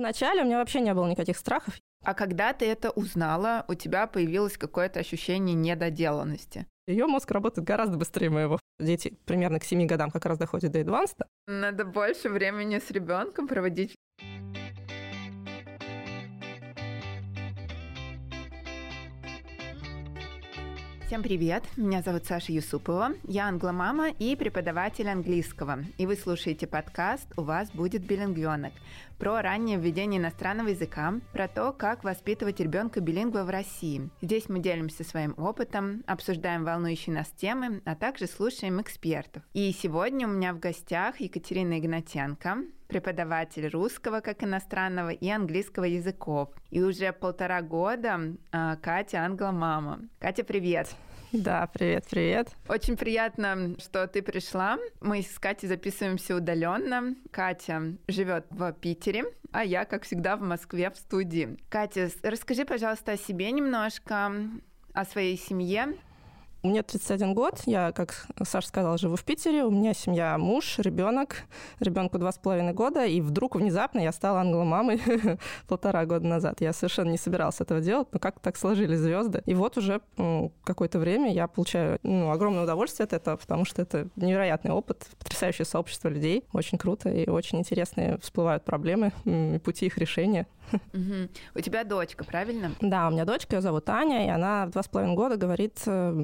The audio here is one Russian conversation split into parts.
Вначале у меня вообще не было никаких страхов. А когда ты это узнала, у тебя появилось какое-то ощущение недоделанности? Ее мозг работает гораздо быстрее моего. Дети примерно к 7 годам как раз доходят до адванста. Надо больше времени с ребенком проводить. Всем привет! Меня зовут Саша Юсупова. Я англомама и преподаватель английского. И вы слушаете подкаст «У вас будет билингвенок» про раннее введение иностранного языка, про то, как воспитывать ребенка билингва в России. Здесь мы делимся своим опытом, обсуждаем волнующие нас темы, а также слушаем экспертов. И сегодня у меня в гостях Екатерина Игнатенко, преподаватель русского как иностранного и английского языков. И уже полтора года а, Катя англомама. Катя, привет! Да, привет, привет. Очень приятно, что ты пришла. Мы с Катей записываемся удаленно. Катя живет в Питере, а я, как всегда, в Москве в студии. Катя, расскажи, пожалуйста, о себе немножко, о своей семье. Мне 31 год, я, как Саша сказала, живу в Питере, у меня семья, муж, ребенок, ребенку два с половиной года, и вдруг внезапно я стала англомамой полтора года назад. Я совершенно не собиралась этого делать, но как так сложились звезды. И вот уже ну, какое-то время я получаю ну, огромное удовольствие от этого, потому что это невероятный опыт, потрясающее сообщество людей, очень круто и очень интересные всплывают проблемы, пути их решения. Угу. У тебя дочка, правильно? Да, у меня дочка, ее зовут Аня, и она в два с половиной года говорит э,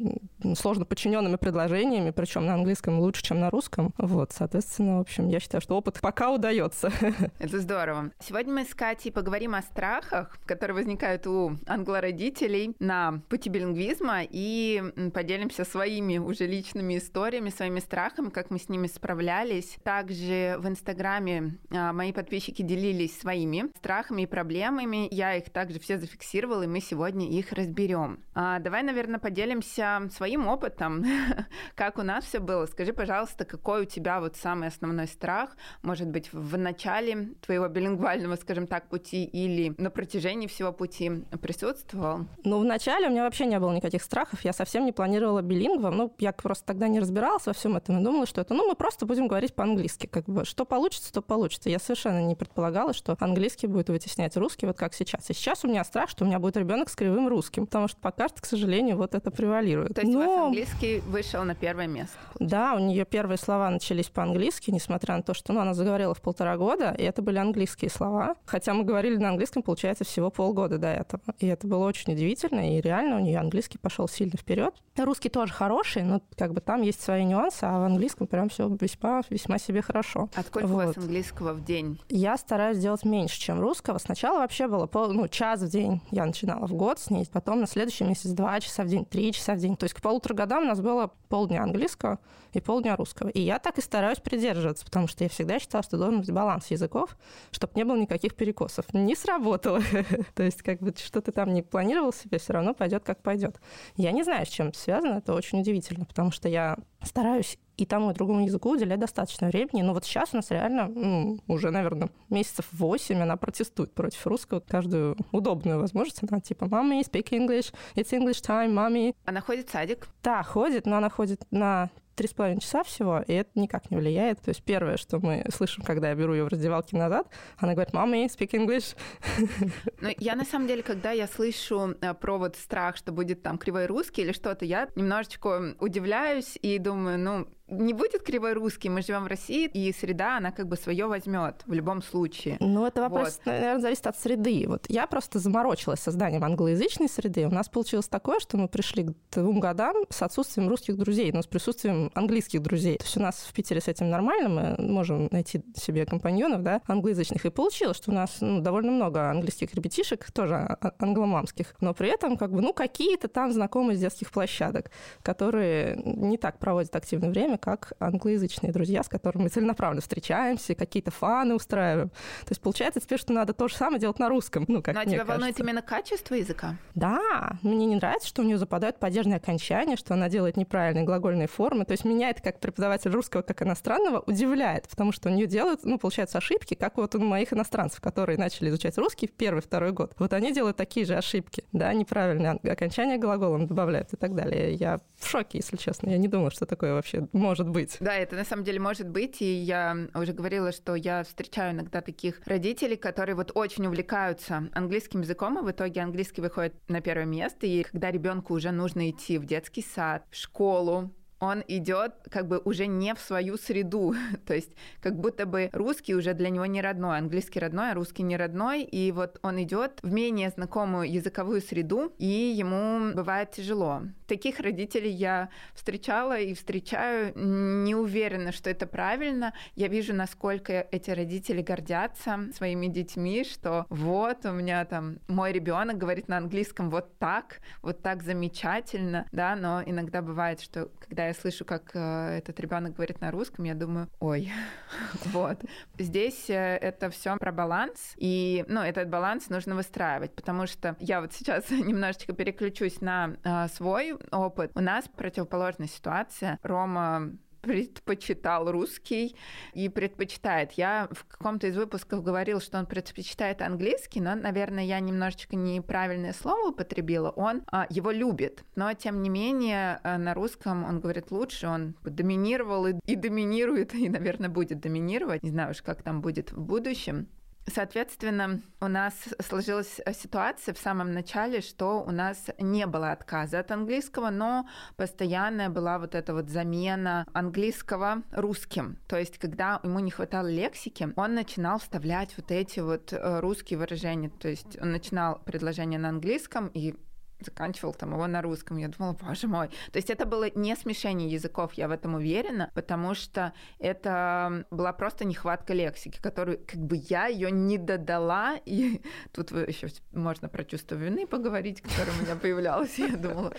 сложно подчиненными предложениями, причем на английском лучше, чем на русском. Вот, соответственно, в общем, я считаю, что опыт пока удается. Это здорово. Сегодня мы с Катей поговорим о страхах, которые возникают у англородителей на пути билингвизма, и поделимся своими уже личными историями, своими страхами, как мы с ними справлялись. Также в Инстаграме а, мои подписчики делились своими страхами и проблемами. Я их также все зафиксировала, и мы сегодня их разберем. А, давай, наверное, поделимся своим опытом, как у нас все было. Скажи, пожалуйста, какой у тебя вот самый основной страх, может быть, в начале твоего билингвального, скажем так, пути или на протяжении всего пути присутствовал? Ну, в начале у меня вообще не было никаких страхов, я совсем не планировала билингвом, ну, я просто тогда не разбиралась во всем этом и думала, что это, ну, мы просто будем говорить по-английски, как бы, что получится, то получится. Я совершенно не предполагала, что английский будет вытеснять русский, вот как сейчас. И сейчас у меня страх, что у меня будет ребенок с кривым русским, потому что пока что, к сожалению, вот это превалирует. То есть Но... у вас английский вышел на первое место? Да, у нее первые слова начались по-английски, несмотря на то, что ну, она заговорила в полтора года, и это были английские слова. Хотя мы говорили на английском, получается, всего полгода до этого. И это было очень удивительно, и реально у нее английский пошел сильно вперед. Русский тоже хороший, но как бы там есть свои нюансы, а в английском прям все весьма, весьма себе хорошо. А сколько вот. у вас английского в день? Я стараюсь делать меньше, чем русского. Сначала вообще было пол, ну, час в день я начинала в год с ней, потом на следующий месяц два часа в день, три часа в день. То есть к полутора годам у нас было полдня английского и полдня русского. И я так и стараюсь придерживаться, потому что я всегда считала, что должен быть баланс языков, чтобы не было никаких перекосов. Не сработало. То есть как бы что ты там не планировал себе, все равно пойдет как пойдет. Я не знаю, с чем это связано, это очень удивительно, потому что я стараюсь и тому и другому языку уделять достаточно времени. Но вот сейчас у нас реально ну, уже, наверное, месяцев восемь она протестует против русского. Каждую удобную возможность она типа «Мамми, speak English, it's English time, мамми». Она ходит в садик? Да, ходит, но она ходит на три с половиной часа всего, и это никак не влияет. То есть первое, что мы слышим, когда я беру ее в раздевалке назад, она говорит, мама, speak English. Ну, я на самом деле, когда я слышу э, про вот страх, что будет там кривой русский или что-то, я немножечко удивляюсь и думаю, ну, не будет кривой русский, мы живем в России, и среда, она как бы свое возьмет в любом случае. Ну, это вопрос, вот. наверное, зависит от среды. Вот я просто заморочилась созданием англоязычной среды. У нас получилось такое, что мы пришли к двум годам с отсутствием русских друзей, но с присутствием английских друзей. То есть у нас в Питере с этим нормально, мы можем найти себе компаньонов, да, англоязычных. И получилось, что у нас ну, довольно много английских ребятишек, тоже а, англомамских, но при этом как бы, ну, какие-то там знакомые с детских площадок, которые не так проводят активное время, нами как англоязычные друзья, с которыми мы целенаправленно встречаемся, какие-то фаны устраиваем. То есть получается теперь, что надо то же самое делать на русском. Ну, как Но тебя кажется. волнует именно качество языка? Да, мне не нравится, что у нее западают падежные окончания, что она делает неправильные глагольные формы. То есть меня это как преподаватель русского, как иностранного, удивляет, потому что у нее делают, ну, получается, ошибки, как вот у моих иностранцев, которые начали изучать русский в первый, второй год. Вот они делают такие же ошибки, да, неправильные окончания глаголом добавляют и так далее. Я в шоке, если честно. Я не думала, что такое вообще может быть. Да, это на самом деле может быть, и я уже говорила, что я встречаю иногда таких родителей, которые вот очень увлекаются английским языком, и в итоге английский выходит на первое место, и когда ребенку уже нужно идти в детский сад, в школу, он идет как бы уже не в свою среду, то есть как будто бы русский уже для него не родной, английский родной, а русский не родной, и вот он идет в менее знакомую языковую среду, и ему бывает тяжело. Таких родителей я встречала и встречаю, не уверена, что это правильно. Я вижу, насколько эти родители гордятся своими детьми, что вот у меня там мой ребенок говорит на английском вот так, вот так замечательно, да, но иногда бывает, что когда я слышу, как э, этот ребенок говорит на русском, я думаю, ой, вот. Здесь э, это все про баланс, и, ну, этот баланс нужно выстраивать, потому что я вот сейчас немножечко переключусь на э, свой опыт. У нас противоположная ситуация. Рома предпочитал русский и предпочитает. Я в каком-то из выпусков говорил, что он предпочитает английский, но, наверное, я немножечко неправильное слово употребила. Он а, его любит, но, тем не менее, а, на русском он говорит лучше, он доминировал и, и доминирует, и, наверное, будет доминировать. Не знаю уж, как там будет в будущем. Соответственно, у нас сложилась ситуация в самом начале, что у нас не было отказа от английского, но постоянная была вот эта вот замена английского русским. То есть, когда ему не хватало лексики, он начинал вставлять вот эти вот э, русские выражения. То есть он начинал предложение на английском и заканчивал там его на русском. Я думала, боже мой. То есть это было не смешение языков, я в этом уверена, потому что это была просто нехватка лексики, которую как бы я ее не додала. И тут еще можно про чувство вины поговорить, которое у меня появлялось. Я думала,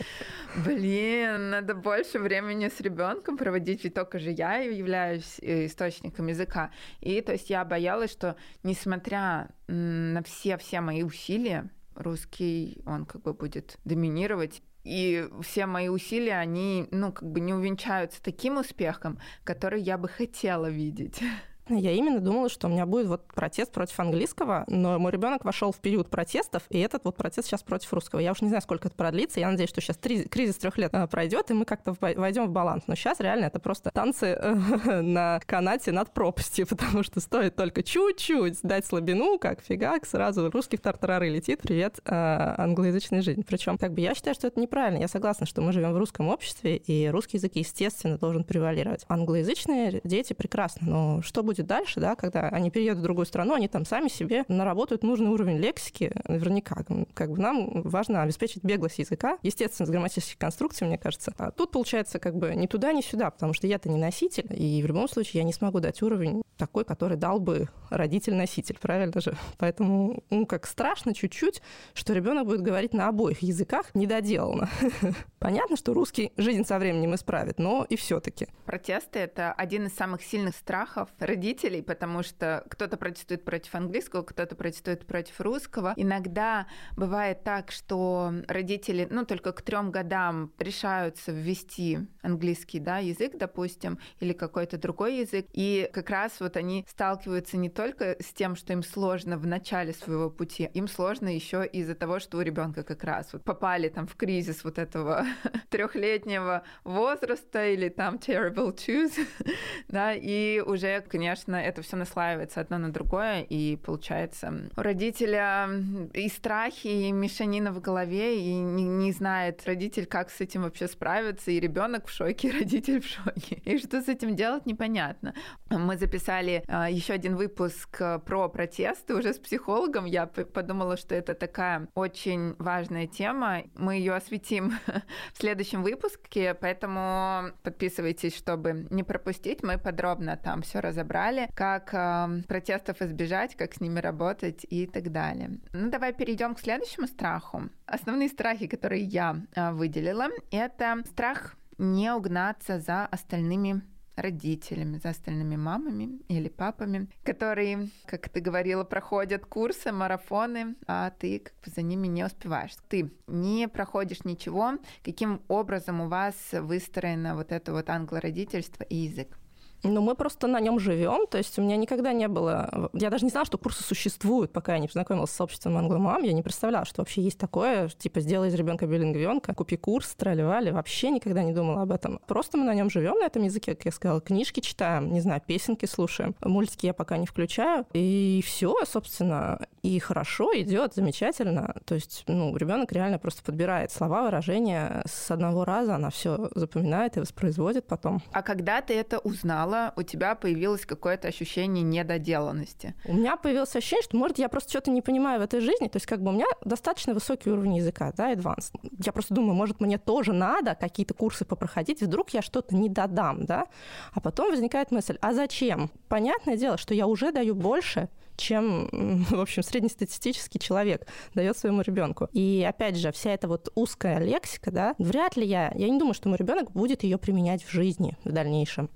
блин, надо больше времени с ребенком проводить, ведь только же я являюсь э, источником языка. И то есть я боялась, что несмотря на все-все мои усилия, русский, он как бы будет доминировать. И все мои усилия, они, ну, как бы не увенчаются таким успехом, который я бы хотела видеть. Я именно думала, что у меня будет вот протест против английского, но мой ребенок вошел в период протестов, и этот вот протест сейчас против русского. Я уж не знаю, сколько это продлится. Я надеюсь, что сейчас кризис трех лет э, пройдет, и мы как-то войдем в баланс. Но сейчас реально это просто танцы э, на канате над пропастью, потому что стоит только чуть-чуть дать слабину, как фигак, сразу русский в тартарары летит. Привет, э, англоязычная жизнь. Причем, как бы я считаю, что это неправильно. Я согласна, что мы живем в русском обществе, и русский язык, естественно, должен превалировать. Англоязычные дети прекрасно, но что будет будет дальше, да, когда они переедут в другую страну, они там сами себе наработают нужный уровень лексики, наверняка. Как бы нам важно обеспечить беглость языка, естественно, с грамматической конструкцией, мне кажется. А тут получается как бы ни туда, ни сюда, потому что я-то не носитель, и в любом случае я не смогу дать уровень такой, который дал бы родитель-носитель, правильно же? Поэтому, ну, как страшно чуть-чуть, что ребенок будет говорить на обоих языках недоделано. Понятно, что русский жизнь со временем исправит, но и все-таки. Протесты — это один из самых сильных страхов родителей родителей, потому что кто-то протестует против английского, кто-то протестует против русского. Иногда бывает так, что родители, ну, только к трем годам решаются ввести английский да, язык, допустим, или какой-то другой язык. И как раз вот они сталкиваются не только с тем, что им сложно в начале своего пути, им сложно еще из-за того, что у ребенка как раз вот попали там в кризис вот этого трехлетнего возраста или там terrible choose, да, и уже, конечно, конечно, это все наслаивается одно на другое, и получается у родителя и страхи, и мешанина в голове, и не, не знает родитель, как с этим вообще справиться, и ребенок в шоке, и родитель в шоке. И что с этим делать, непонятно. Мы записали а, еще один выпуск про протесты уже с психологом. Я подумала, что это такая очень важная тема. Мы ее осветим в следующем выпуске, поэтому подписывайтесь, чтобы не пропустить. Мы подробно там все разобрали далее, как э, протестов избежать, как с ними работать и так далее. Ну, давай перейдем к следующему страху. Основные страхи, которые я э, выделила, это страх не угнаться за остальными родителями, за остальными мамами или папами, которые, как ты говорила, проходят курсы, марафоны, а ты как бы за ними не успеваешь. Ты не проходишь ничего, каким образом у вас выстроено вот это вот англородительство и язык. Ну, мы просто на нем живем. То есть у меня никогда не было... Я даже не знала, что курсы существуют, пока я не познакомилась с сообществом англомам. Я не представляла, что вообще есть такое, типа, сделай из ребенка билингвенка, купи курс, тролливали. Вообще никогда не думала об этом. Просто мы на нем живем, на этом языке, как я сказала. Книжки читаем, не знаю, песенки слушаем. Мультики я пока не включаю. И все, собственно. И хорошо идет, замечательно. То есть, ну, ребенок реально просто подбирает слова, выражения с одного раза, она все запоминает и воспроизводит потом. А когда ты это узнала, у тебя появилось какое-то ощущение недоделанности? У меня появилось ощущение, что, может, я просто что-то не понимаю в этой жизни. То есть, как бы у меня достаточно высокий уровень языка, да, advanced. Я просто думаю, может, мне тоже надо какие-то курсы попроходить, вдруг я что-то не додам, да? А потом возникает мысль, а зачем? Понятное дело, что я уже даю больше, чем, в общем, среднестатистический человек дает своему ребенку. И опять же, вся эта вот узкая лексика, да, вряд ли я, я не думаю, что мой ребенок будет ее применять в жизни в дальнейшем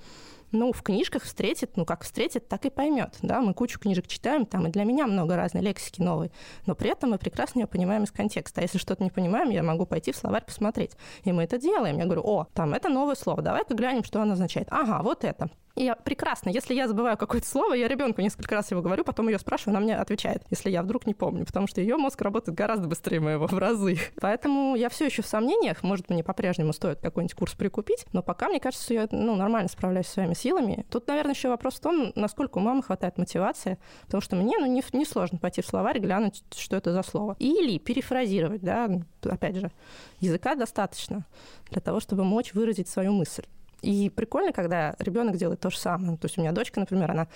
ну, в книжках встретит, ну, как встретит, так и поймет, да, мы кучу книжек читаем, там и для меня много разной лексики новой, но при этом мы прекрасно ее понимаем из контекста. А если что-то не понимаем, я могу пойти в словарь посмотреть. И мы это делаем. Я говорю, о, там это новое слово, давай-ка глянем, что оно означает. Ага, вот это. Я прекрасно, если я забываю какое-то слово, я ребенку несколько раз его говорю, потом ее спрашиваю, она мне отвечает, если я вдруг не помню, потому что ее мозг работает гораздо быстрее моего в разы. Поэтому я все еще в сомнениях, может, мне по-прежнему стоит какой-нибудь курс прикупить, но пока мне кажется, я ну, нормально справляюсь своими силами. Тут, наверное, еще вопрос в том, насколько у мамы хватает мотивации, потому что мне ну, не, не сложно пойти в словарь, глянуть, что это за слово. Или перефразировать, да, опять же, языка достаточно для того, чтобы мочь выразить свою мысль. И прикольно, когда ребенок делает то же самое. То есть у меня дочка, например, она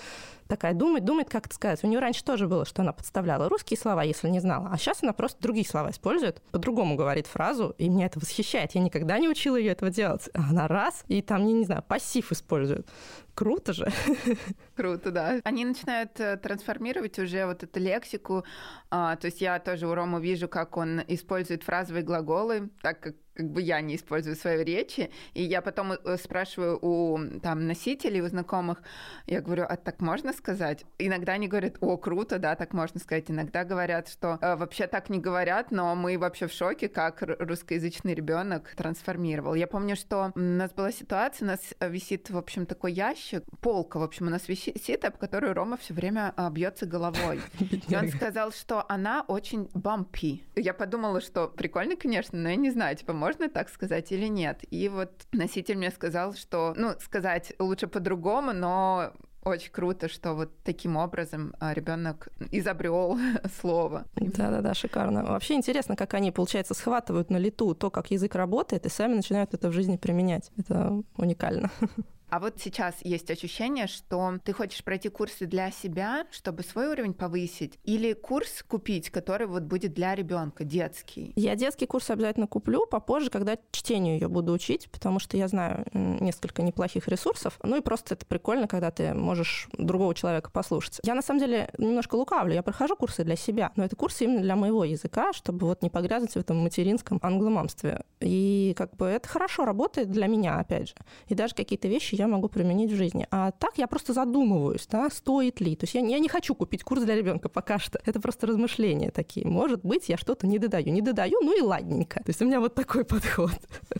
такая думает, думает, как это сказать. У нее раньше тоже было, что она подставляла русские слова, если не знала. А сейчас она просто другие слова использует, по-другому говорит фразу, и меня это восхищает. Я никогда не учила ее этого делать. А она раз, и там, не, не знаю, пассив использует. Круто же. Круто, да. Они начинают э, трансформировать уже вот эту лексику. А, то есть я тоже у Рома вижу, как он использует фразовые глаголы, так как как бы я не использую в своей речи, и я потом э, спрашиваю у там носителей, у знакомых, я говорю, а так можно сказать? Иногда они говорят, о, круто, да, так можно сказать. Иногда говорят, что э, вообще так не говорят, но мы вообще в шоке, как русскоязычный ребенок трансформировал. Я помню, что у нас была ситуация, у нас висит, в общем, такой ящик, полка, в общем, у нас висит, об которую Рома все время а, бьется головой. И он сказал, что она очень бампи. Я подумала, что прикольно, конечно, но я не знаю, типа, можно так сказать или нет. И вот носитель мне сказал, что, ну, сказать лучше по-другому, но очень круто, что вот таким образом а, ребенок изобрел слово. Да-да-да, шикарно. Вообще интересно, как они, получается, схватывают на лету то, как язык работает, и сами начинают это в жизни применять. Это уникально. А вот сейчас есть ощущение, что ты хочешь пройти курсы для себя, чтобы свой уровень повысить, или курс купить, который вот будет для ребенка, детский? Я детский курс обязательно куплю попозже, когда чтению я буду учить, потому что я знаю несколько неплохих ресурсов. Ну и просто это прикольно, когда ты можешь другого человека послушать. Я на самом деле немножко лукавлю. Я прохожу курсы для себя, но это курсы именно для моего языка, чтобы вот не погрязнуть в этом материнском англомамстве. И как бы это хорошо работает для меня, опять же. И даже какие-то вещи я могу применить в жизни. А так я просто задумываюсь, да, стоит ли. То есть я, я не хочу купить курс для ребенка пока что. Это просто размышления такие. Может быть, я что-то не додаю. Не додаю, ну и ладненько. То есть у меня вот такой подход.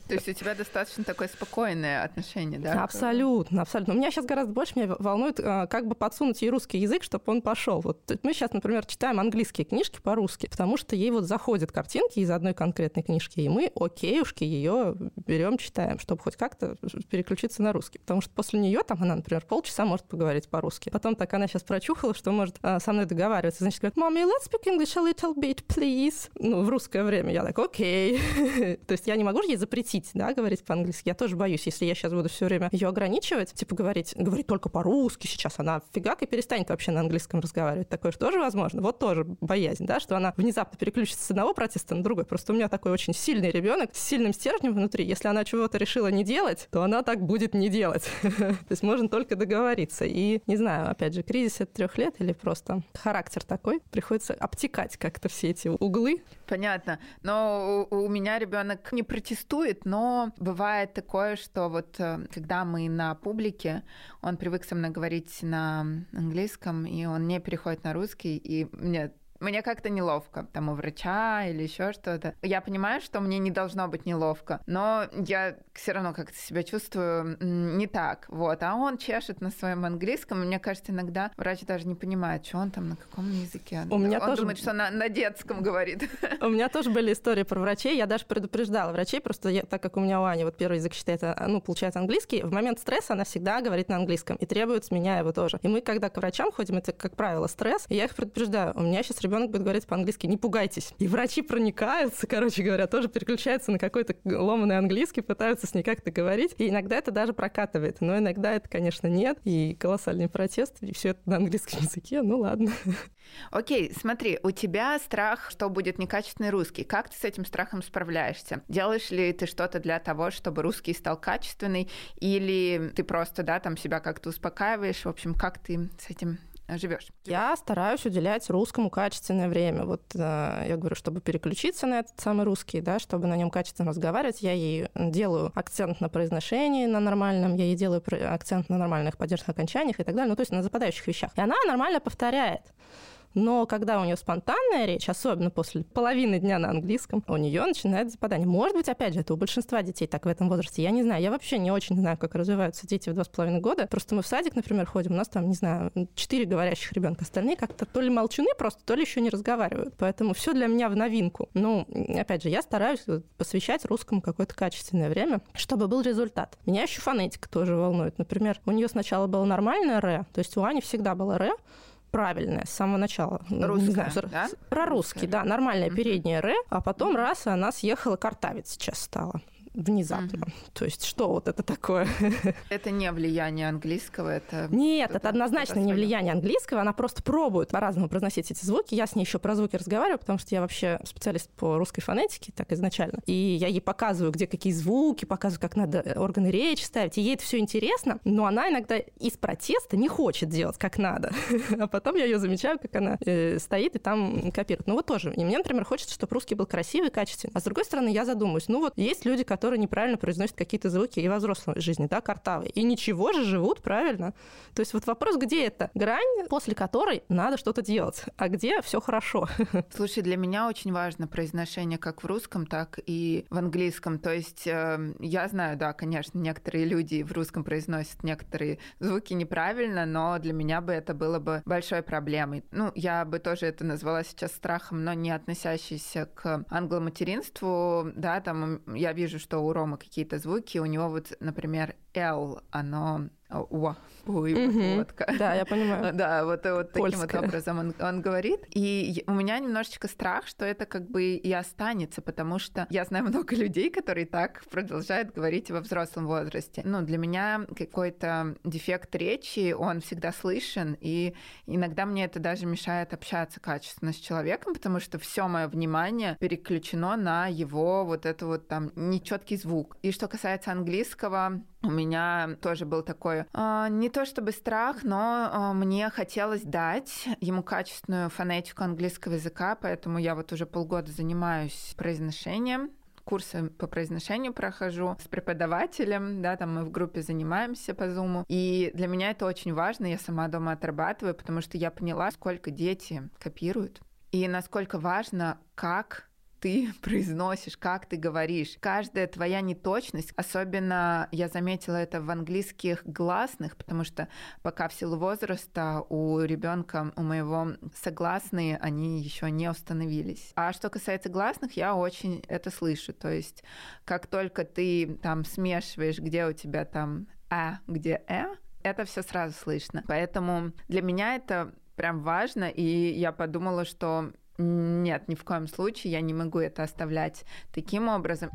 То есть у тебя достаточно такое спокойное отношение, да? Абсолютно, абсолютно. У меня сейчас гораздо больше меня волнует, а, как бы подсунуть ей русский язык, чтобы он пошел. Вот мы сейчас, например, читаем английские книжки по-русски, потому что ей вот заходят картинки из одной конкретной книжки, и мы, окейушки, ее берем, читаем, чтобы хоть как-то переключиться на русский. Потому что после нее там она, например, полчаса может поговорить по-русски. Потом так она сейчас прочухала, что может а, со мной договариваться. Значит, говорит, mommy, let's speak English a little bit, please. Ну, в русское время. Я так, окей. То есть я не могу же ей запретить, да, говорить по-английски. Я тоже боюсь, если я сейчас буду все время ее ограничивать, типа говорить, говорить только по-русски сейчас, она фигак и перестанет вообще на английском разговаривать. Такое же тоже возможно. Вот тоже боязнь, да, что она внезапно переключится с одного протеста на другой. Просто у меня такой очень сильный ребенок с сильным стержнем внутри. Если она чего-то решила не делать, то она так будет не делать. То есть можно только договориться. И, не знаю, опять же, кризис от трех лет или просто характер такой, приходится обтекать как-то все эти углы. Понятно. Но у, у меня ребенок не протестует, но бывает такое, что вот э, когда мы на публике, он привык со мной говорить на английском, и он не переходит на русский, и мне мне как-то неловко, там, у врача или еще что-то. Я понимаю, что мне не должно быть неловко, но я все равно как-то себя чувствую не так, вот. А он чешет на своем английском, и мне кажется, иногда врач даже не понимает, что он там, на каком языке. У меня он тоже... думает, что на, на детском говорит. У меня тоже были истории про врачей, я даже предупреждала врачей, просто я, так как у меня у Ани вот первый язык считается, ну, получается английский, в момент стресса она всегда говорит на английском и требует с меня его тоже. И мы, когда к врачам ходим, это, как правило, стресс, и я их предупреждаю, у меня сейчас ребенок будет говорить по-английски, не пугайтесь. И врачи проникаются, короче говоря, тоже переключаются на какой-то ломаный английский, пытаются с ней как-то говорить, и иногда это даже прокатывает, но иногда это, конечно, нет, и колоссальный протест, и все это на английском языке, ну ладно. Окей, смотри, у тебя страх, что будет некачественный русский. Как ты с этим страхом справляешься? Делаешь ли ты что-то для того, чтобы русский стал качественный, или ты просто, да, там себя как-то успокаиваешь? В общем, как ты с этим живешь? Я стараюсь уделять русскому качественное время. Вот э, я говорю, чтобы переключиться на этот самый русский, да, чтобы на нем качественно разговаривать, я ей делаю акцент на произношении, на нормальном, я ей делаю акцент на нормальных поддержных окончаниях и так далее, ну, то есть на западающих вещах. И она нормально повторяет. Но когда у нее спонтанная речь, особенно после половины дня на английском, у нее начинает западание. Может быть, опять же, это у большинства детей так в этом возрасте. Я не знаю. Я вообще не очень знаю, как развиваются дети в два с половиной года. Просто мы в садик, например, ходим, у нас там, не знаю, четыре говорящих ребенка. Остальные как-то то ли молчуны просто, то ли еще не разговаривают. Поэтому все для меня в новинку. Ну, опять же, я стараюсь посвящать русскому какое-то качественное время, чтобы был результат. Меня еще фонетика тоже волнует. Например, у нее сначала было нормальное ре, то есть у Ани всегда было ре, правильное с самого начала. Русская, знаю, да? Про русский, да, нормальное переднее «р», а потом раз, и она съехала, картавец сейчас стала внезапно. Угу. То есть что вот это такое? Это не влияние английского, это... Нет, это однозначно не влияние английского, она просто пробует по-разному произносить эти звуки. Я с ней еще про звуки разговариваю, потому что я вообще специалист по русской фонетике, так изначально. И я ей показываю, где какие звуки, показываю, как надо органы речи ставить. И ей это все интересно, но она иногда из протеста не хочет делать как надо. А потом я ее замечаю, как она э, стоит и там копирует. Ну вот тоже. И мне, например, хочется, чтобы русский был красивый, качественный. А с другой стороны, я задумаюсь, ну вот есть люди, которые которые неправильно произносят какие-то звуки и во взрослой жизни, да, картавые. И ничего же живут правильно. То есть вот вопрос, где это грань, после которой надо что-то делать, а где все хорошо. Слушай, для меня очень важно произношение как в русском, так и в английском. То есть э, я знаю, да, конечно, некоторые люди в русском произносят некоторые звуки неправильно, но для меня бы это было бы большой проблемой. Ну, я бы тоже это назвала сейчас страхом, но не относящийся к англоматеринству. Да, там я вижу, что у Ромы какие-то звуки, у него вот, например, L, оно о, ой, угу. водка. Да, я понимаю. Да, вот, вот таким вот образом он, он говорит. И у меня немножечко страх, что это как бы и останется, потому что я знаю много людей, которые так продолжают говорить во взрослом возрасте. Ну, для меня какой-то дефект речи, он всегда слышен, и иногда мне это даже мешает общаться качественно с человеком, потому что все мое внимание переключено на его вот это вот там нечеткий звук. И что касается английского, у меня тоже был такой, э, не то чтобы страх, но э, мне хотелось дать ему качественную фонетику английского языка, поэтому я вот уже полгода занимаюсь произношением курсы по произношению прохожу с преподавателем, да, там мы в группе занимаемся по Zoom. И для меня это очень важно, я сама дома отрабатываю, потому что я поняла, сколько дети копируют, и насколько важно, как ты произносишь, как ты говоришь. Каждая твоя неточность, особенно я заметила это в английских гласных, потому что пока в силу возраста у ребенка, у моего согласные, они еще не установились. А что касается гласных, я очень это слышу. То есть как только ты там смешиваешь, где у тебя там а, где э, это все сразу слышно. Поэтому для меня это прям важно, и я подумала, что нет, ни в коем случае я не могу это оставлять таким образом.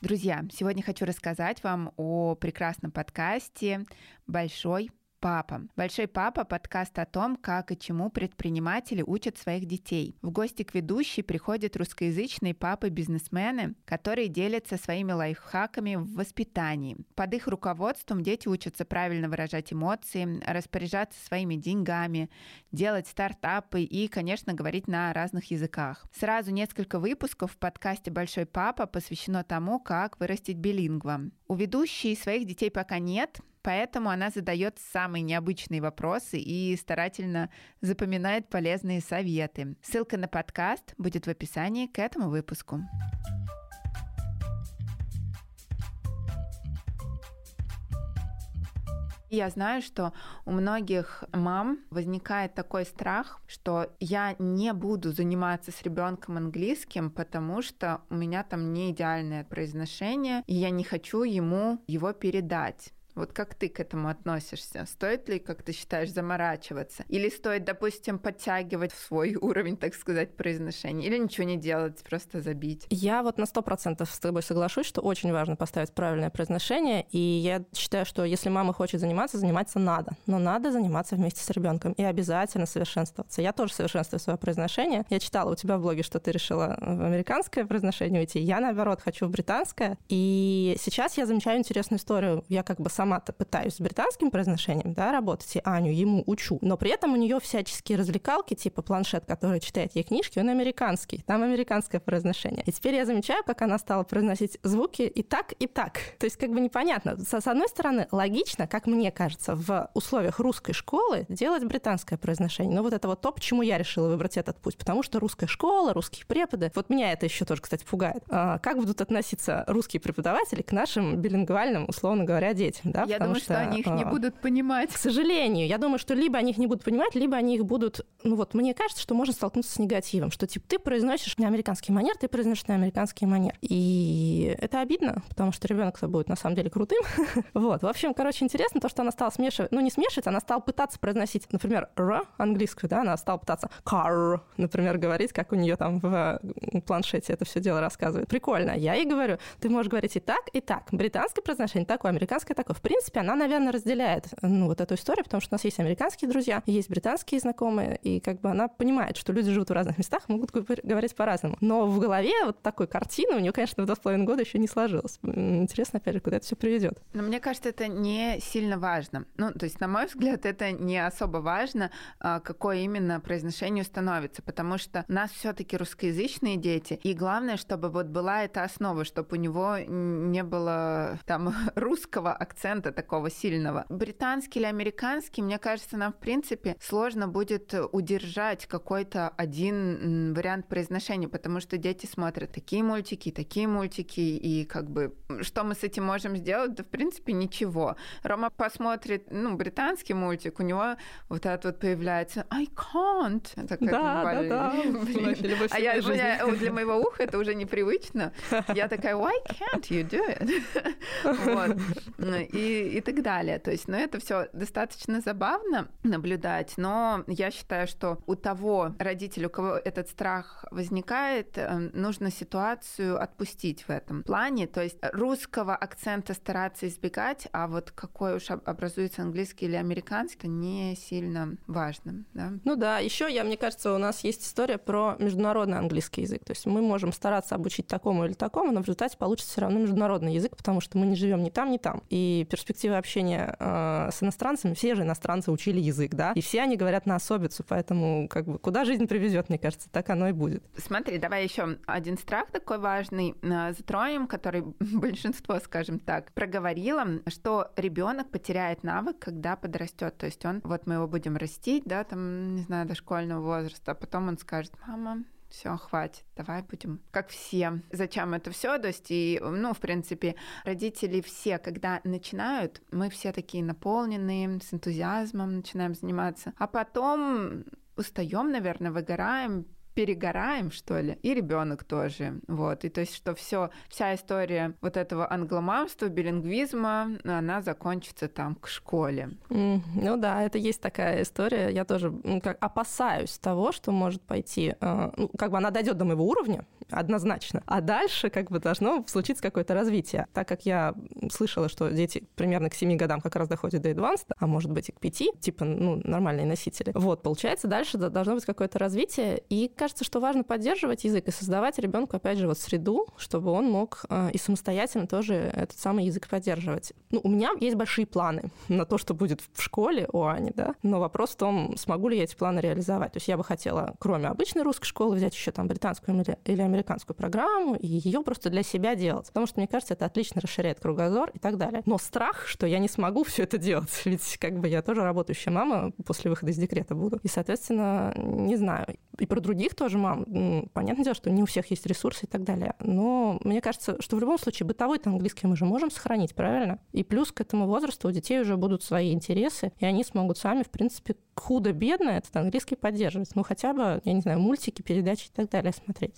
Друзья, сегодня хочу рассказать вам о прекрасном подкасте «Большой Папа. Большой папа – подкаст о том, как и чему предприниматели учат своих детей. В гости к ведущей приходят русскоязычные папы-бизнесмены, которые делятся своими лайфхаками в воспитании. Под их руководством дети учатся правильно выражать эмоции, распоряжаться своими деньгами, делать стартапы и, конечно, говорить на разных языках. Сразу несколько выпусков в подкасте «Большой папа» посвящено тому, как вырастить билингва. У ведущей своих детей пока нет, Поэтому она задает самые необычные вопросы и старательно запоминает полезные советы. Ссылка на подкаст будет в описании к этому выпуску. Я знаю, что у многих мам возникает такой страх, что я не буду заниматься с ребенком английским, потому что у меня там не идеальное произношение, и я не хочу ему его передать. Вот как ты к этому относишься? Стоит ли, как ты считаешь, заморачиваться? Или стоит, допустим, подтягивать свой уровень, так сказать, произношения? Или ничего не делать, просто забить? Я вот на сто процентов с тобой соглашусь, что очень важно поставить правильное произношение. И я считаю, что если мама хочет заниматься, заниматься надо. Но надо заниматься вместе с ребенком и обязательно совершенствоваться. Я тоже совершенствую свое произношение. Я читала у тебя в блоге, что ты решила в американское произношение уйти. Я, наоборот, хочу в британское. И сейчас я замечаю интересную историю. Я как бы сама сама-то пытаюсь с британским произношением да, работать, и Аню ему учу, но при этом у нее всяческие развлекалки, типа планшет, который читает ей книжки, он американский, там американское произношение. И теперь я замечаю, как она стала произносить звуки и так, и так. То есть как бы непонятно. С одной стороны, логично, как мне кажется, в условиях русской школы делать британское произношение. Но вот это вот то, почему я решила выбрать этот путь. Потому что русская школа, русские преподы, вот меня это еще тоже, кстати, пугает. А как будут относиться русские преподаватели к нашим билингвальным, условно говоря, детям? да? Я думаю, что, что они их не а, будут понимать. К сожалению, я думаю, что либо они их не будут понимать, либо они их будут... Ну вот, мне кажется, что можно столкнуться с негативом, что типа ты произносишь на американский манер, ты произносишь на американский манер. И это обидно, потому что ребенок-то будет на самом деле крутым. вот. В общем, короче, интересно то, что она стала смешивать, ну не смешивать, она стала пытаться произносить, например, р английскую, да, она стала пытаться car, например, говорить, как у нее там в планшете это все дело рассказывает. Прикольно. Я ей говорю, ты можешь говорить и так, и так. Британское произношение такое, американское такое. В принципе, она, наверное, разделяет ну, вот эту историю, потому что у нас есть американские друзья, есть британские знакомые, и как бы она понимает, что люди живут в разных местах, могут говорить по-разному. Но в голове вот такой картины у нее, конечно, в два с половиной года еще не сложилось. Интересно, опять же, куда это все приведет. Но мне кажется, это не сильно важно. Ну, то есть, на мой взгляд, это не особо важно, а, какое именно произношение становится, потому что у нас все-таки русскоязычные дети, и главное, чтобы вот была эта основа, чтобы у него не было там русского акцента такого такого сильного. Британский или американский, мне кажется, нам, в принципе, сложно будет удержать какой-то один вариант произношения, потому что дети смотрят такие мультики, такие мультики, и как бы что мы с этим можем сделать? Да, в принципе, ничего. Рома посмотрит, ну, британский мультик, у него вот это вот появляется I can't. Такая, да, да, да. А я, меня, для моего уха это уже непривычно. Я такая, why can't you do it? вот. И, и так далее. То есть, ну, это все достаточно забавно наблюдать, но я считаю, что у того родителя, у кого этот страх возникает, э, нужно ситуацию отпустить в этом плане. То есть русского акцента стараться избегать, а вот какой уж образуется английский или американский, не сильно важно. Да? Ну да, еще я, мне кажется, у нас есть история про международный английский язык. То есть мы можем стараться обучить такому или такому, но в результате получится все равно международный язык, потому что мы не живем ни там, ни там. И перспектива общения э, с иностранцами, все же иностранцы учили язык, да, и все они говорят на особицу, поэтому как бы куда жизнь приведет, мне кажется, так оно и будет. Смотри, давай еще один страх такой важный э, затроем, который большинство, скажем так, проговорило, что ребенок потеряет навык, когда подрастет. То есть он, вот мы его будем растить, да, там, не знаю, до школьного возраста, а потом он скажет, мама, все, хватит, давай будем как все. Зачем это все? То есть, и, ну, в принципе, родители все, когда начинают, мы все такие наполненные, с энтузиазмом начинаем заниматься, а потом устаем, наверное, выгораем, перегораем, что ли, и ребенок тоже. Вот. И то есть, что все, вся история вот этого англомамства, билингвизма, она закончится там к школе. Mm, ну да, это есть такая история. Я тоже ну, как, опасаюсь того, что может пойти, э, ну, как бы она дойдет до моего уровня, однозначно. А дальше как бы должно случиться какое-то развитие. Так как я слышала, что дети примерно к 7 годам как раз доходят до advanced, а может быть и к 5, типа, ну, нормальные носители. Вот, получается, дальше должно быть какое-то развитие, и, кажется, что важно поддерживать язык и создавать ребенку, опять же, вот среду, чтобы он мог э, и самостоятельно тоже этот самый язык поддерживать. Ну, у меня есть большие планы на то, что будет в школе у Ани, да, но вопрос в том, смогу ли я эти планы реализовать. То есть я бы хотела, кроме обычной русской школы, взять еще там британскую или американскую программу и ее просто для себя делать. Потому что, мне кажется, это отлично расширяет кругозор и так далее. Но страх, что я не смогу все это делать, ведь как бы я тоже работающая мама после выхода из декрета буду. И, соответственно, не знаю. И про других тоже мам. Понятное дело, что не у всех есть ресурсы и так далее. Но мне кажется, что в любом случае бытовой-то английский мы же можем сохранить, правильно? И плюс к этому возрасту у детей уже будут свои интересы, и они смогут сами, в принципе, худо-бедно этот английский поддерживать. Ну, хотя бы, я не знаю, мультики, передачи и так далее смотреть.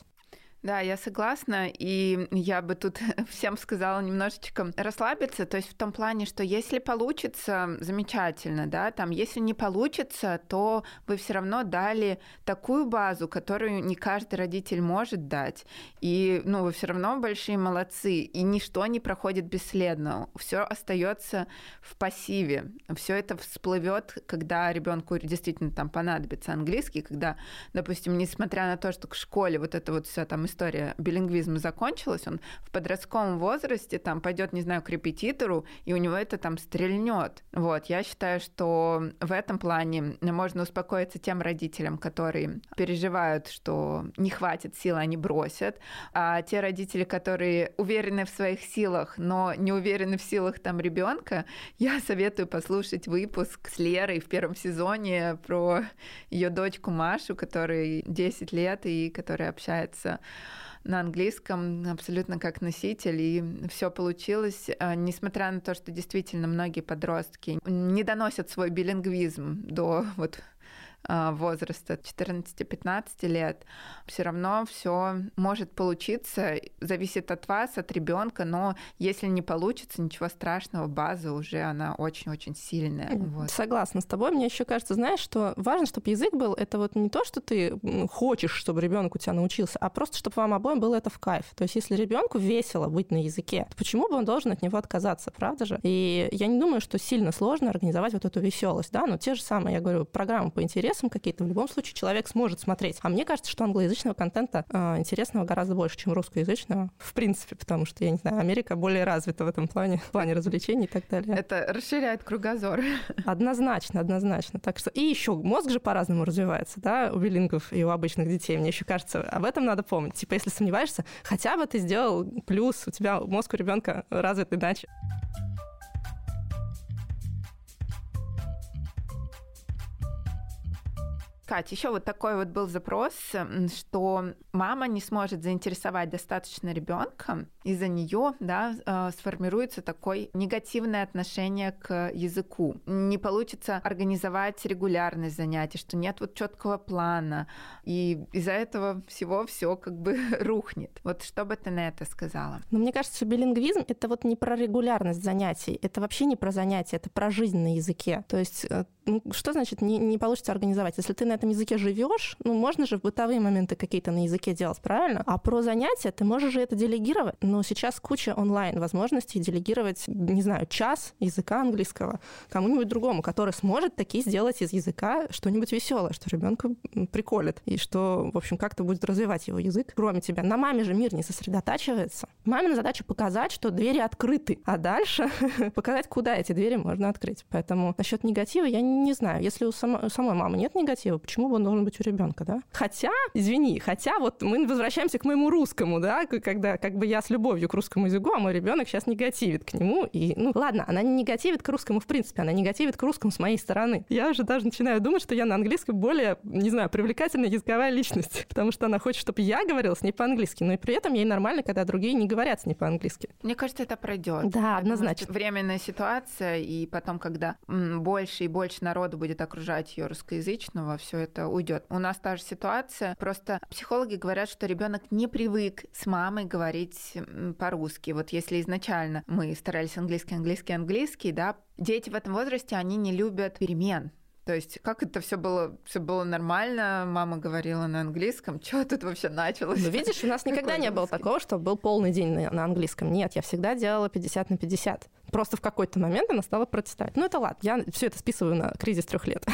Да, я согласна, и я бы тут всем сказала немножечко расслабиться, то есть в том плане, что если получится, замечательно, да, там, если не получится, то вы все равно дали такую базу, которую не каждый родитель может дать, и, ну, вы все равно большие молодцы, и ничто не проходит бесследно, все остается в пассиве, все это всплывет, когда ребенку действительно там понадобится английский, когда, допустим, несмотря на то, что к школе вот это вот все там история билингвизма закончилась, он в подростковом возрасте там пойдет, не знаю, к репетитору, и у него это там стрельнет. Вот, я считаю, что в этом плане можно успокоиться тем родителям, которые переживают, что не хватит сил, они бросят, а те родители, которые уверены в своих силах, но не уверены в силах там ребенка, я советую послушать выпуск с Лерой в первом сезоне про ее дочку Машу, которой 10 лет и которая общается на английском абсолютно как носитель, и все получилось, а, несмотря на то, что действительно многие подростки не доносят свой билингвизм до вот возраста 14-15 лет, все равно все может получиться, зависит от вас, от ребенка, но если не получится, ничего страшного, база уже она очень-очень сильная. Вот. Согласна с тобой. Мне еще кажется, знаешь, что важно, чтобы язык был, это вот не то, что ты хочешь, чтобы ребенок у тебя научился, а просто, чтобы вам обоим было это в кайф. То есть, если ребенку весело быть на языке, то почему бы он должен от него отказаться, правда же? И я не думаю, что сильно сложно организовать вот эту веселость, да, но те же самые, я говорю, программы по интересам, интересам какие-то, в любом случае человек сможет смотреть. А мне кажется, что англоязычного контента э, интересного гораздо больше, чем русскоязычного, в принципе, потому что, я не знаю, Америка более развита в этом плане, в плане развлечений и так далее. Это расширяет кругозор. Однозначно, однозначно. Так что и еще мозг же по-разному развивается, да, у билингов и у обычных детей. Мне еще кажется, об этом надо помнить. Типа, если сомневаешься, хотя бы ты сделал плюс, у тебя мозг у ребенка развит иначе. Кать, еще вот такой вот был запрос, что мама не сможет заинтересовать достаточно ребенка, из-за нее да, э, сформируется такое негативное отношение к языку. Не получится организовать регулярность занятий, что нет вот четкого плана, и из-за этого всего все как бы рухнет. Вот что бы ты на это сказала? Ну, мне кажется, билингвизм — это вот не про регулярность занятий, это вообще не про занятия, это про жизнь на языке. То есть э, ну, что значит не, не получится организовать? Если ты на этом языке живешь, ну, можно же в бытовые моменты какие-то на языке делать, правильно? А про занятия ты можешь же это делегировать. Но сейчас куча онлайн возможностей делегировать, не знаю, час языка английского кому-нибудь другому, который сможет таки сделать из языка что-нибудь веселое, что ребенка приколит, и что, в общем, как-то будет развивать его язык, кроме тебя. На маме же мир не сосредотачивается. Мамина задача показать, что двери открыты, а дальше показать, куда эти двери можно открыть. Поэтому насчет негатива я не знаю. Если у, само, у самой мамы нет негатива, почему бы он должен быть у ребенка, да? Хотя, извини, хотя вот мы возвращаемся к моему русскому, да, когда как бы я с любовью к русскому языку, а мой ребенок сейчас негативит к нему. И, ну, ладно, она не негативит к русскому в принципе, она негативит к русскому с моей стороны. Я уже даже начинаю думать, что я на английском более, не знаю, привлекательная языковая личность, потому что она хочет, чтобы я говорила с ней по-английски, но и при этом ей нормально, когда другие не говорят с ней по-английски. Мне кажется, это пройдет. Да, однозначно. Временная ситуация, и потом, когда больше и больше народу будет окружать ее русскоязычного, все это уйдет. У нас та же ситуация, просто психологи говорят, что ребенок не привык с мамой говорить по-русски. Вот если изначально мы старались английский, английский, английский, да, дети в этом возрасте, они не любят перемен. То есть, как это все было, все было нормально, мама говорила на английском, что тут вообще началось? Ну, видишь, у нас никогда не было такого, что был полный день на, на английском. Нет, я всегда делала 50 на 50. Просто в какой-то момент она стала протестовать. Ну, это ладно, я все это списываю на кризис трех лет.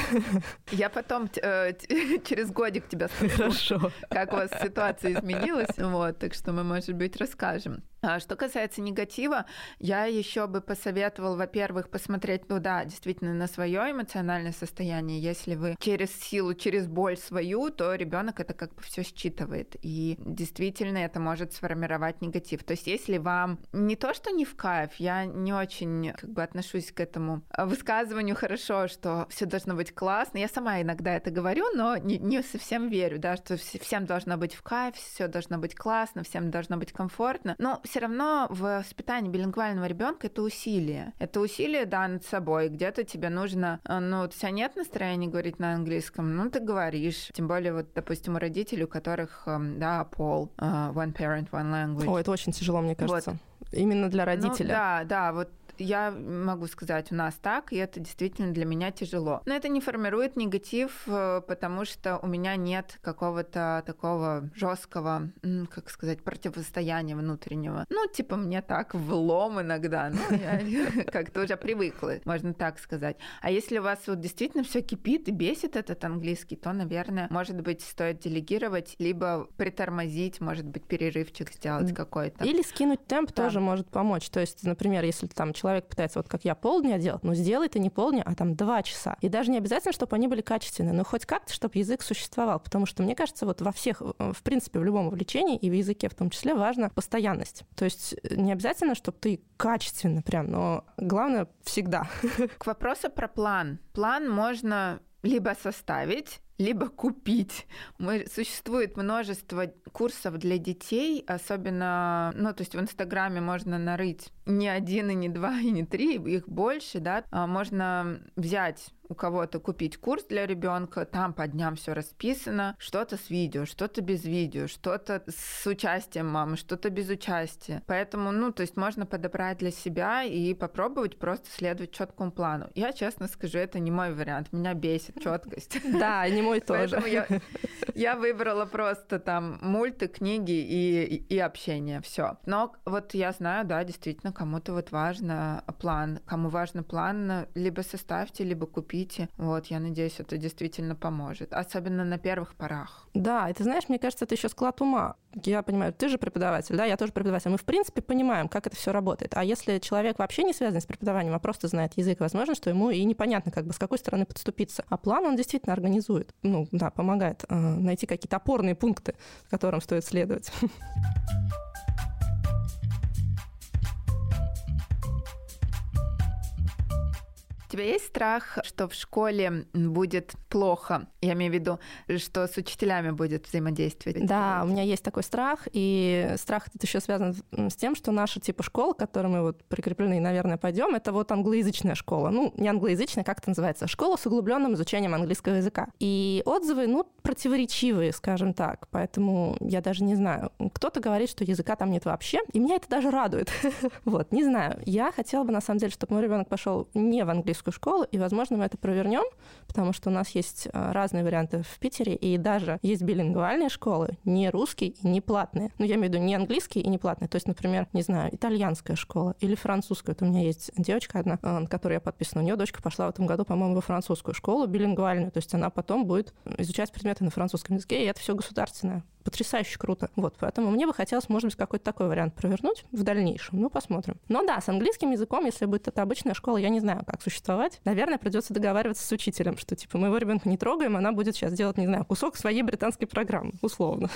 Я потом э, через годик тебя спрошу, Хорошо. как у вас ситуация изменилась. Вот, так что мы, может быть, расскажем. А что касается негатива, я еще бы посоветовал, во-первых, посмотреть, ну да, действительно на свое эмоциональное состояние. Если вы через силу, через боль свою, то ребенок это как бы все считывает. И действительно это может сформировать негатив. То есть если вам не то, что не в кайф, я не очень как бы отношусь к этому высказыванию хорошо, что все должно быть классно. Я сама иногда это говорю, но не, не совсем верю, да, что всем должно быть в кайф, все должно быть классно, всем должно быть комфортно. Но все равно в воспитании билингвального ребенка это усилие. Это усилие, да, над собой. Где-то тебе нужно, э, ну, у тебя нет настроения говорить на английском, ну, ты говоришь. Тем более, вот, допустим, у родителей, у которых, эм, да, пол, uh, one parent, one language. О, это очень тяжело, мне кажется. Вот. Именно для ну родителя. Ну, да, да, вот я могу сказать, у нас так, и это действительно для меня тяжело. Но это не формирует негатив, э, потому что у меня нет какого-то такого жесткого, как сказать, противостояния внутреннего. Ну, типа, мне так влом иногда, ну, я как-то уже привыкла, можно так сказать. А если у вас вот действительно все кипит и бесит этот английский, то, наверное, может быть, стоит делегировать, либо притормозить, может быть, перерывчик сделать какой-то. Или скинуть темп да. тоже может помочь. То есть, например, если там человек человек пытается, вот как я, полдня делать, но сделай ты не полдня, а там два часа. И даже не обязательно, чтобы они были качественные, но хоть как-то, чтобы язык существовал. Потому что, мне кажется, вот во всех, в принципе, в любом увлечении, и в языке в том числе, важна постоянность. То есть э, не обязательно, чтобы ты качественно прям, но главное всегда. К вопросу про план. План можно либо составить, либо купить. Мы, существует множество курсов для детей, особенно, ну, то есть в Инстаграме можно нарыть не один, и не два, и не три, их больше, да, а можно взять у кого-то купить курс для ребенка, там по дням все расписано, что-то с видео, что-то без видео, что-то с участием мамы, что-то без участия. Поэтому, ну, то есть можно подобрать для себя и попробовать просто следовать четкому плану. Я честно скажу, это не мой вариант, меня бесит четкость. Да, не мой тоже. я, выбрала просто там мульты, книги и, и общение, все. Но вот я знаю, да, действительно, кому-то вот важно план, кому важно план, либо составьте, либо купите купите. Вот, я надеюсь, это действительно поможет. Особенно на первых порах. Да, и ты знаешь, мне кажется, это еще склад ума. Я понимаю, ты же преподаватель, да, я тоже преподаватель. Мы, в принципе, понимаем, как это все работает. А если человек вообще не связан с преподаванием, а просто знает язык, возможно, что ему и непонятно, как бы с какой стороны подступиться. А план он действительно организует, ну, да, помогает э, найти какие-то опорные пункты, которым стоит следовать. тебя есть страх, что в школе будет плохо? Я имею в виду, что с учителями будет взаимодействовать. Да, у меня есть такой страх, и страх этот еще связан с тем, что наша типа школа, к которой мы вот прикреплены, наверное, пойдем, это вот англоязычная школа. Ну, не англоязычная, как это называется? Школа с углубленным изучением английского языка. И отзывы, ну, противоречивые, скажем так. Поэтому я даже не знаю. Кто-то говорит, что языка там нет вообще, и меня это даже радует. вот, не знаю. Я хотела бы, на самом деле, чтобы мой ребенок пошел не в английскую английскую школу, и, возможно, мы это провернем, потому что у нас есть э, разные варианты в Питере, и даже есть билингвальные школы, не русские и не платные. Ну, я имею в виду не английские и не платные. То есть, например, не знаю, итальянская школа или французская. Вот у меня есть девочка одна, э, на которой я подписана. У нее дочка пошла в этом году, по-моему, во французскую школу билингвальную. То есть она потом будет изучать предметы на французском языке, и это все государственное потрясающе круто. Вот, поэтому мне бы хотелось, может быть, какой-то такой вариант провернуть в дальнейшем. Ну, посмотрим. Но да, с английским языком, если будет это обычная школа, я не знаю, как существовать. Наверное, придется договариваться с учителем, что, типа, моего ребенка не трогаем, она будет сейчас делать, не знаю, кусок своей британской программы, условно.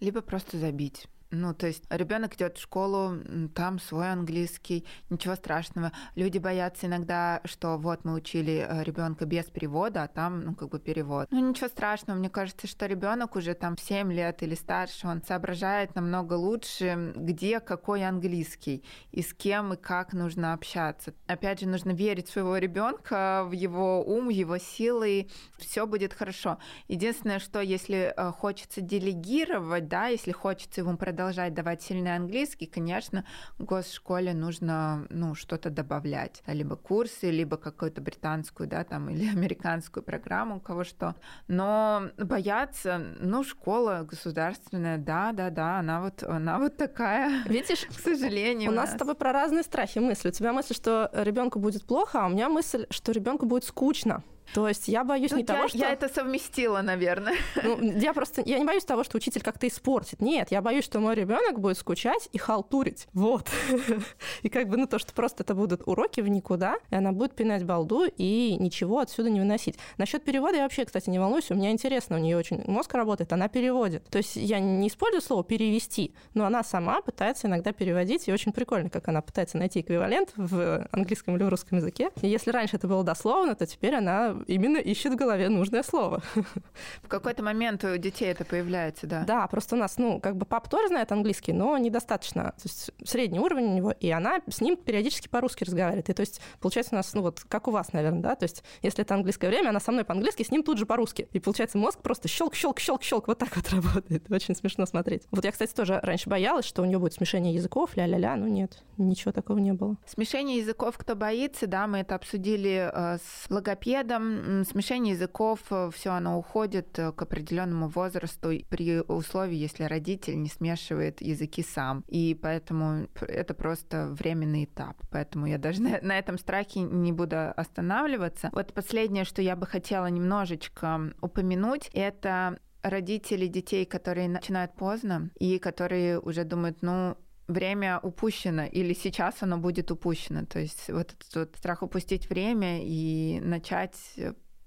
Либо просто забить. Ну, то есть ребенок идет в школу, там свой английский, ничего страшного. Люди боятся иногда, что вот мы учили э, ребенка без перевода, а там, ну, как бы перевод. Ну, ничего страшного. Мне кажется, что ребенок уже там в 7 лет или старше, он соображает намного лучше, где какой английский, и с кем и как нужно общаться. Опять же, нужно верить в своего ребенка, в его ум, в его силы, все будет хорошо. Единственное, что если э, хочется делегировать, да, если хочется ему продать продолжать давать сильный английский, конечно, госшколе нужно ну, что-то добавлять. Либо курсы, либо какую-то британскую, да, там, или американскую программу, у кого что. Но бояться, ну, школа государственная, да, да, да, она вот, она вот такая. Видишь, к сожалению. У, у нас с тобой про разные страхи мысли. У тебя мысль, что ребенку будет плохо, а у меня мысль, что ребенку будет скучно. То есть я боюсь ну, не я, того, что... Я это совместила, наверное. Ну, я просто... Я не боюсь того, что учитель как-то испортит. Нет, я боюсь, что мой ребенок будет скучать и халтурить. Вот. И как бы, ну, то, что просто это будут уроки в никуда, и она будет пинать балду и ничего отсюда не выносить. Насчет перевода я вообще, кстати, не волнуюсь. У меня интересно, у нее очень мозг работает, она переводит. То есть я не использую слово перевести, но она сама пытается иногда переводить, и очень прикольно, как она пытается найти эквивалент в английском или в русском языке. И если раньше это было дословно, то теперь она именно ищет в голове нужное слово. В какой-то момент у детей это появляется, да? Да, просто у нас, ну, как бы папа тоже знает английский, но недостаточно. То есть средний уровень у него, и она с ним периодически по-русски разговаривает. И то есть получается у нас, ну вот, как у вас, наверное, да? То есть если это английское время, она со мной по-английски, с ним тут же по-русски. И получается мозг просто щелк, щелк, щелк, щелк, вот так вот работает. Очень смешно смотреть. Вот я, кстати, тоже раньше боялась, что у нее будет смешение языков, ля-ля-ля, ну нет, ничего такого не было. Смешение языков, кто боится, да, мы это обсудили э, с логопедом. Смешение языков, э, все оно уходит э, к определенному возрасту при условии, если родитель не смешивает языки сам. И поэтому это просто временный этап. Поэтому я даже на, на этом страхе не буду останавливаться. Вот последнее, что я бы хотела немножечко упомянуть, это родители детей, которые начинают поздно и которые уже думают, ну, время упущено или сейчас оно будет упущено. То есть вот этот вот страх упустить время и начать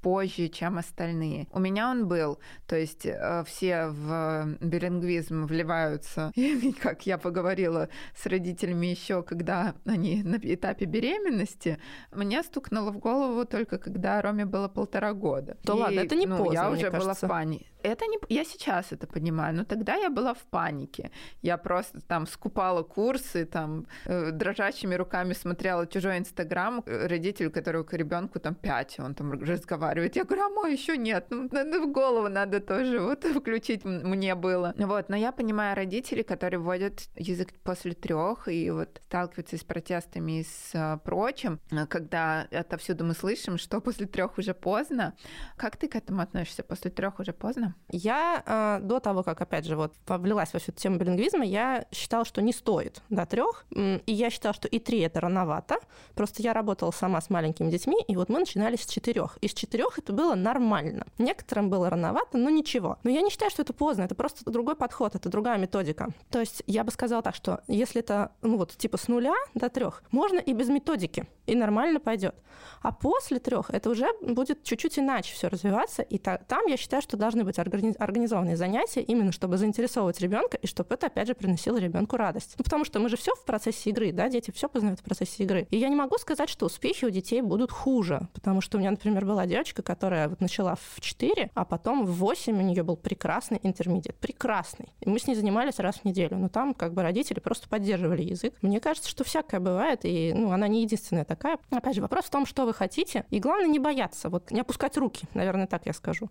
позже, чем остальные. У меня он был, то есть э, все в билингвизм вливаются, и, как я поговорила с родителями еще, когда они на этапе беременности, мне стукнуло в голову только когда Роме было полтора года. То и, ладно, это не ну, поздно, Я уже кажется. была в панике это не... Я сейчас это понимаю, но тогда я была в панике. Я просто там скупала курсы, там э, дрожащими руками смотрела чужой инстаграм, э, родителю, которого к ребенку там пять, он там разговаривает. Я говорю, а мой еще нет, ну, надо в голову надо тоже вот включить мне было. Вот, но я понимаю родителей, которые вводят язык после трех и вот сталкиваются с протестами и с а, прочим, когда отовсюду мы слышим, что после трех уже поздно. Как ты к этому относишься? После трех уже поздно? Я э, до того, как, опять же, вот влилась во всю эту тему билингвизма, я считала, что не стоит до трех, и я считала, что и три это рановато. Просто я работала сама с маленькими детьми, и вот мы начинали с четырех. И с четырех это было нормально. Некоторым было рановато, но ничего. Но я не считаю, что это поздно, это просто другой подход, это другая методика. То есть я бы сказала так, что если это, ну вот, типа с нуля до трех, можно и без методики, и нормально пойдет. А после трех это уже будет чуть-чуть иначе все развиваться, и та, там я считаю, что должны быть организованные занятия, именно чтобы заинтересовывать ребенка и чтобы это, опять же, приносило ребенку радость. Ну, потому что мы же все в процессе игры, да, дети все познают в процессе игры. И я не могу сказать, что успехи у детей будут хуже, потому что у меня, например, была девочка, которая вот начала в 4, а потом в 8 у нее был прекрасный интермедиат, прекрасный. И мы с ней занимались раз в неделю, но там как бы родители просто поддерживали язык. Мне кажется, что всякое бывает, и ну, она не единственная такая. Опять же, вопрос в том, что вы хотите, и главное не бояться, вот не опускать руки, наверное, так я скажу.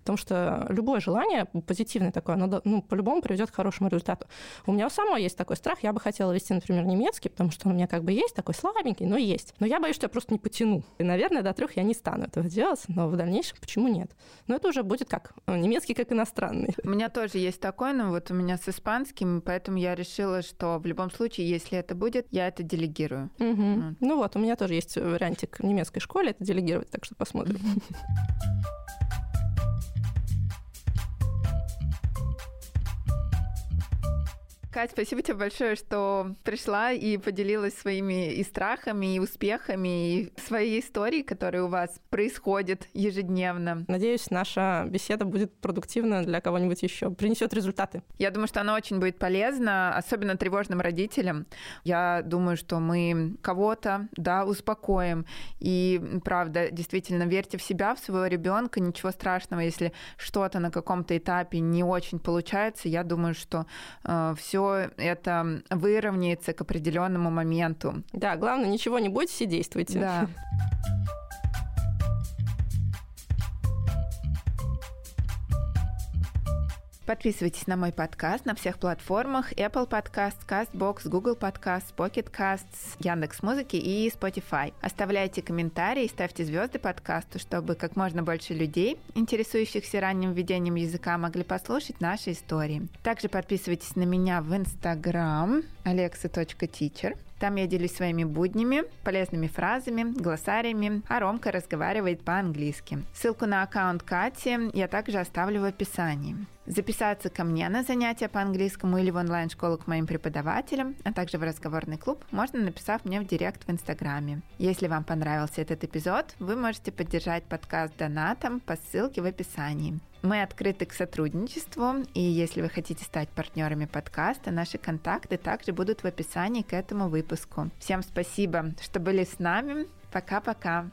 Потому что любое желание позитивное такое, оно ну, по-любому приведет к хорошему результату. У меня у самой есть такой страх. Я бы хотела вести, например, немецкий, потому что он у меня как бы есть, такой слабенький, но есть. Но я боюсь, что я просто не потяну. И, наверное, до трех я не стану этого делать, но в дальнейшем почему нет? Но это уже будет как э, немецкий, как иностранный. У меня тоже есть такой, но вот у меня с испанским, поэтому я решила, что в любом случае, если это будет, я это делегирую. Угу. Вот. Ну вот, у меня тоже есть вариантик в немецкой школе это делегировать, так что посмотрим. Кать, спасибо тебе большое, что пришла и поделилась своими и страхами, и успехами, и своей историей, которая у вас происходит ежедневно. Надеюсь, наша беседа будет продуктивна для кого-нибудь еще, принесет результаты. Я думаю, что она очень будет полезна, особенно тревожным родителям. Я думаю, что мы кого-то, да, успокоим. И, правда, действительно, верьте в себя, в своего ребенка. Ничего страшного, если что-то на каком-то этапе не очень получается. Я думаю, что э, все все это выровняется к определенному моменту. Да, главное, ничего не бойтесь и действуйте. Да. Подписывайтесь на мой подкаст на всех платформах Apple Podcast, CastBox, Google Podcast, Pocket Casts, Яндекс Музыки и Spotify. Оставляйте комментарии, ставьте звезды подкасту, чтобы как можно больше людей, интересующихся ранним введением языка, могли послушать наши истории. Также подписывайтесь на меня в Instagram alexa.teacher Там я делюсь своими буднями, полезными фразами, глоссариями, а Ромка разговаривает по-английски. Ссылку на аккаунт Кати я также оставлю в описании. Записаться ко мне на занятия по английскому или в онлайн-школу к моим преподавателям, а также в разговорный клуб, можно написав мне в директ в Инстаграме. Если вам понравился этот эпизод, вы можете поддержать подкаст донатом по ссылке в описании. Мы открыты к сотрудничеству, и если вы хотите стать партнерами подкаста, наши контакты также будут в описании к этому выпуску. Всем спасибо, что были с нами. Пока-пока.